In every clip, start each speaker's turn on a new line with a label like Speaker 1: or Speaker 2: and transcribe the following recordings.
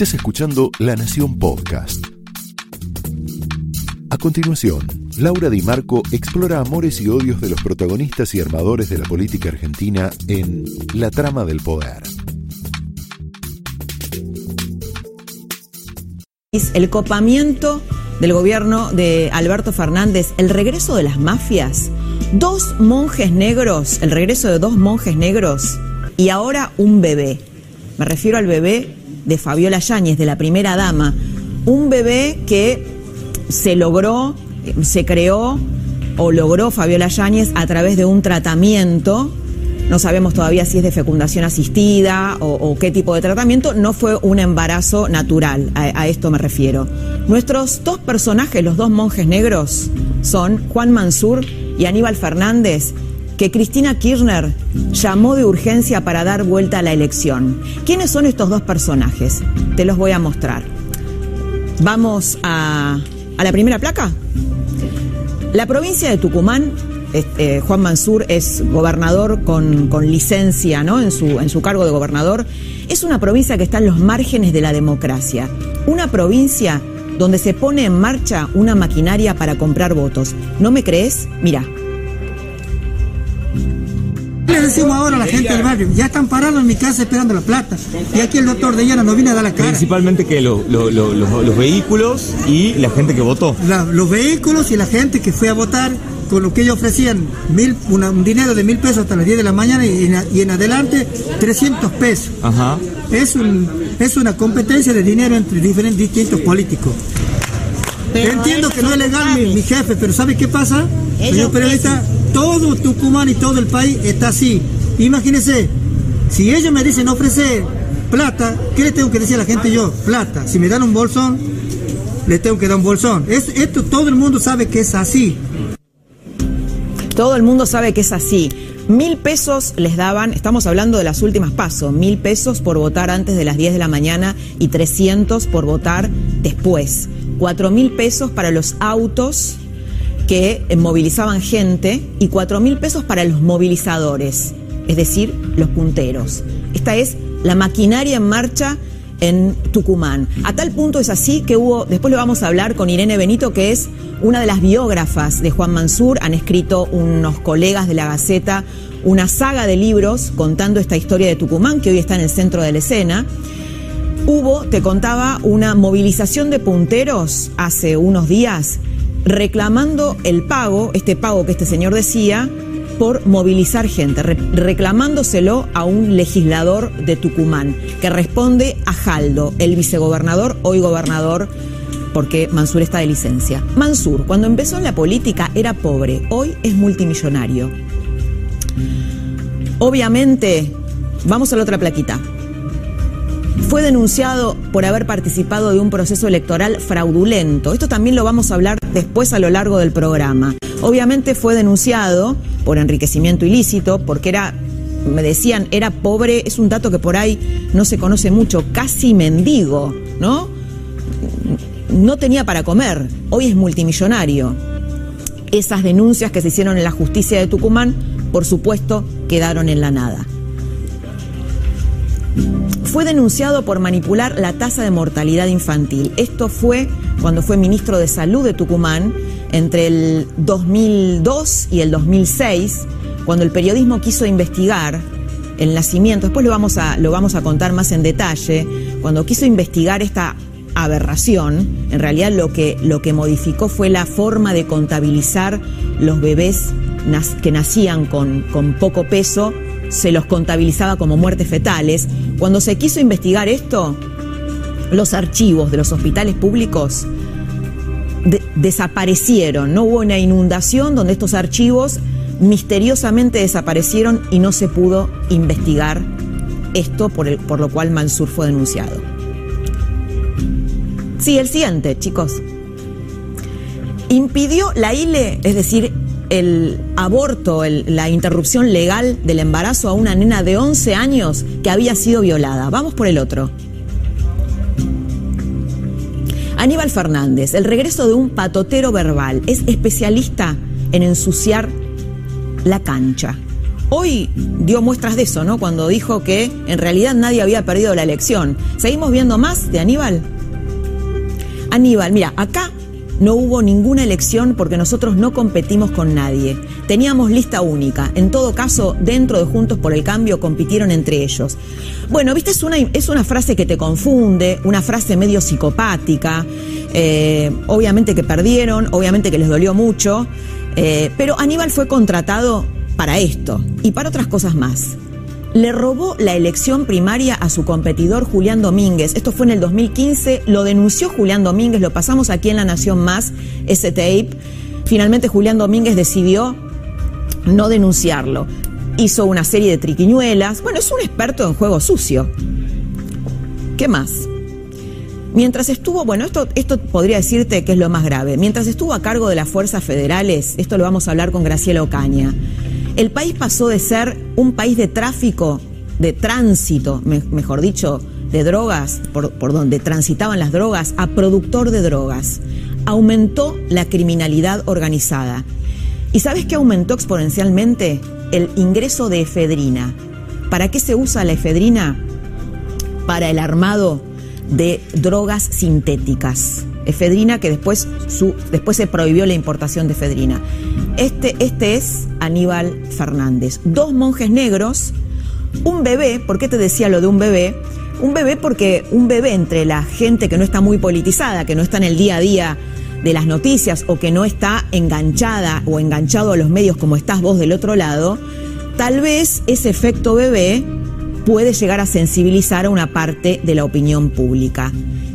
Speaker 1: Estás escuchando La Nación Podcast. A continuación, Laura Di Marco explora amores y odios de los protagonistas y armadores de la política argentina en La trama del poder.
Speaker 2: El copamiento del gobierno de Alberto Fernández, el regreso de las mafias, dos monjes negros, el regreso de dos monjes negros y ahora un bebé. Me refiero al bebé de Fabiola Yáñez, de la primera dama. Un bebé que se logró, se creó o logró Fabiola Yáñez a través de un tratamiento. No sabemos todavía si es de fecundación asistida o, qué tipo de tratamiento. No fue un embarazo natural, a, a esto me refiero. Nuestros dos personajes, los dos monjes negros, son Juan Mansur y Aníbal Fernández, que Cristina Kirchner llamó de urgencia para dar vuelta a la elección. ¿Quiénes son estos dos personajes? Te los voy a mostrar. Vamos a, la primera placa. La provincia de Tucumán, este, Juan Mansur es gobernador con, licencia ¿no? en, su, en su cargo de gobernador, es una provincia que está en los márgenes de la democracia. Una provincia donde se pone en marcha una maquinaria para comprar votos. ¿No me crees? Mira,
Speaker 3: decimos ahora a la gente del barrio? Ya están parados en mi casa esperando la plata. Y aquí el doctor de Llana nos viene a dar la cara.
Speaker 4: Principalmente que los vehículos y la gente que votó.
Speaker 3: los vehículos y la gente que fue a votar con lo que ellos ofrecían, mil, un dinero de mil pesos hasta las 10 de la mañana y en, adelante 300 pesos. Ajá. Es, un, es una competencia de dinero entre diferentes distintos políticos. Entiendo que no es legal mi, mi, jefe, pero ¿sabe qué pasa? Señor periodista, todo Tucumán y todo el país está así. Imagínense, si ellos me dicen ofrecer plata, ¿qué le tengo que decir a la gente yo? Plata. Si me dan un bolsón, le tengo que dar un bolsón. esto todo el mundo sabe que es así.
Speaker 2: Todo el mundo sabe que es así. Mil pesos les daban, estamos hablando de las últimas pasos, mil pesos por votar antes de las 10 de la mañana y 300 por votar después. Cuatro mil pesos para los autos que eh, movilizaban gente y cuatro mil pesos para los movilizadores, es decir, los punteros. Esta es la maquinaria en marcha en Tucumán. A tal punto es así que hubo, después lo vamos a hablar con Irene Benito, que es una de las biógrafas de Juan Mansur, han escrito unos colegas de la Gaceta una saga de libros contando esta historia de Tucumán, que hoy está en el centro de la escena. Hubo, te contaba, una movilización de punteros hace unos días reclamando el pago, este pago que este señor decía, por movilizar gente, reclamándoselo a un legislador de Tucumán, que responde a Jaldo, el vicegobernador, hoy gobernador, porque Mansur está de licencia. Mansur, cuando empezó en la política, era pobre, hoy es multimillonario. Obviamente, vamos a la otra plaquita fue denunciado por haber participado de un proceso electoral fraudulento. Esto también lo vamos a hablar después a lo largo del programa. Obviamente fue denunciado por enriquecimiento ilícito, porque era, me decían, era pobre, es un dato que por ahí no se conoce mucho, casi mendigo, ¿no? No tenía para comer, hoy es multimillonario. Esas denuncias que se hicieron en la justicia de Tucumán, por supuesto, quedaron en la nada fue denunciado por manipular la tasa de mortalidad infantil. Esto fue cuando fue ministro de Salud de Tucumán entre el 2002 y el 2006, cuando el periodismo quiso investigar el nacimiento, después lo vamos a, lo vamos a contar más en detalle, cuando quiso investigar esta aberración, en realidad lo que, lo que modificó fue la forma de contabilizar los bebés que nacían con, con poco peso se los contabilizaba como muertes fetales. Cuando se quiso investigar esto, los archivos de los hospitales públicos desaparecieron. No hubo una inundación donde estos archivos misteriosamente desaparecieron y no se pudo investigar esto por, el, por lo cual Mansur fue denunciado. Sí, el siguiente, chicos. Impidió la ILE, es decir, el aborto, la interrupción legal del embarazo a una nena de 11 años que había sido violada. Vamos por el otro. Aníbal Fernández, el regreso de un patotero verbal, es especialista en ensuciar la cancha. Hoy dio muestras de eso, ¿no? Cuando dijo que en realidad nadie había perdido la elección. ¿Seguimos viendo más de Aníbal? Aníbal, mira, acá no hubo ninguna elección porque nosotros no competimos con nadie. Teníamos lista única. En todo caso, dentro de Juntos por el Cambio compitieron entre ellos. Bueno, viste, es una, es una frase que te confunde, una frase medio psicopática. Eh, obviamente que perdieron, obviamente que les dolió mucho, eh, pero Aníbal fue contratado para esto y para otras cosas más le robó la elección primaria a su competidor Julián Domínguez. Esto fue en el 2015, lo denunció Julián Domínguez, lo pasamos aquí en La Nación Más, ese tape. Finalmente Julián Domínguez decidió no denunciarlo. Hizo una serie de triquiñuelas. Bueno, es un experto en juego sucio. ¿Qué más? Mientras estuvo, bueno, esto, esto podría decirte que es lo más grave. Mientras estuvo a cargo de las fuerzas federales, esto lo vamos a hablar con Graciela Ocaña el país pasó de ser un país de tráfico, de tránsito, mejor dicho, de drogas, por, donde transitaban las drogas, a productor de drogas. Aumentó la criminalidad organizada. ¿Y sabes qué aumentó exponencialmente? El ingreso de efedrina. ¿Para qué se usa la efedrina? Para el armado de drogas sintéticas efedrina, que después, después se prohibió la importación de efedrina. Este, este es Aníbal Fernández. Dos monjes negros, un bebé, ¿por qué te decía lo de un bebé? Un bebé porque un bebé entre la gente que no está muy politizada, que no está en el día a día de las noticias o que no está enganchada o enganchado a los medios como estás vos del otro lado, tal vez ese efecto bebé puede llegar a sensibilizar a una parte de la opinión pública.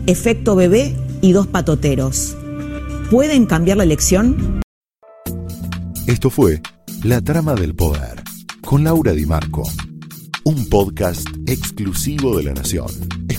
Speaker 2: Efecto bebé y dos patoteros. ¿Pueden cambiar la elección?
Speaker 1: Esto fue La Trama del Poder, con Laura Di Marco, un podcast exclusivo de La Nación.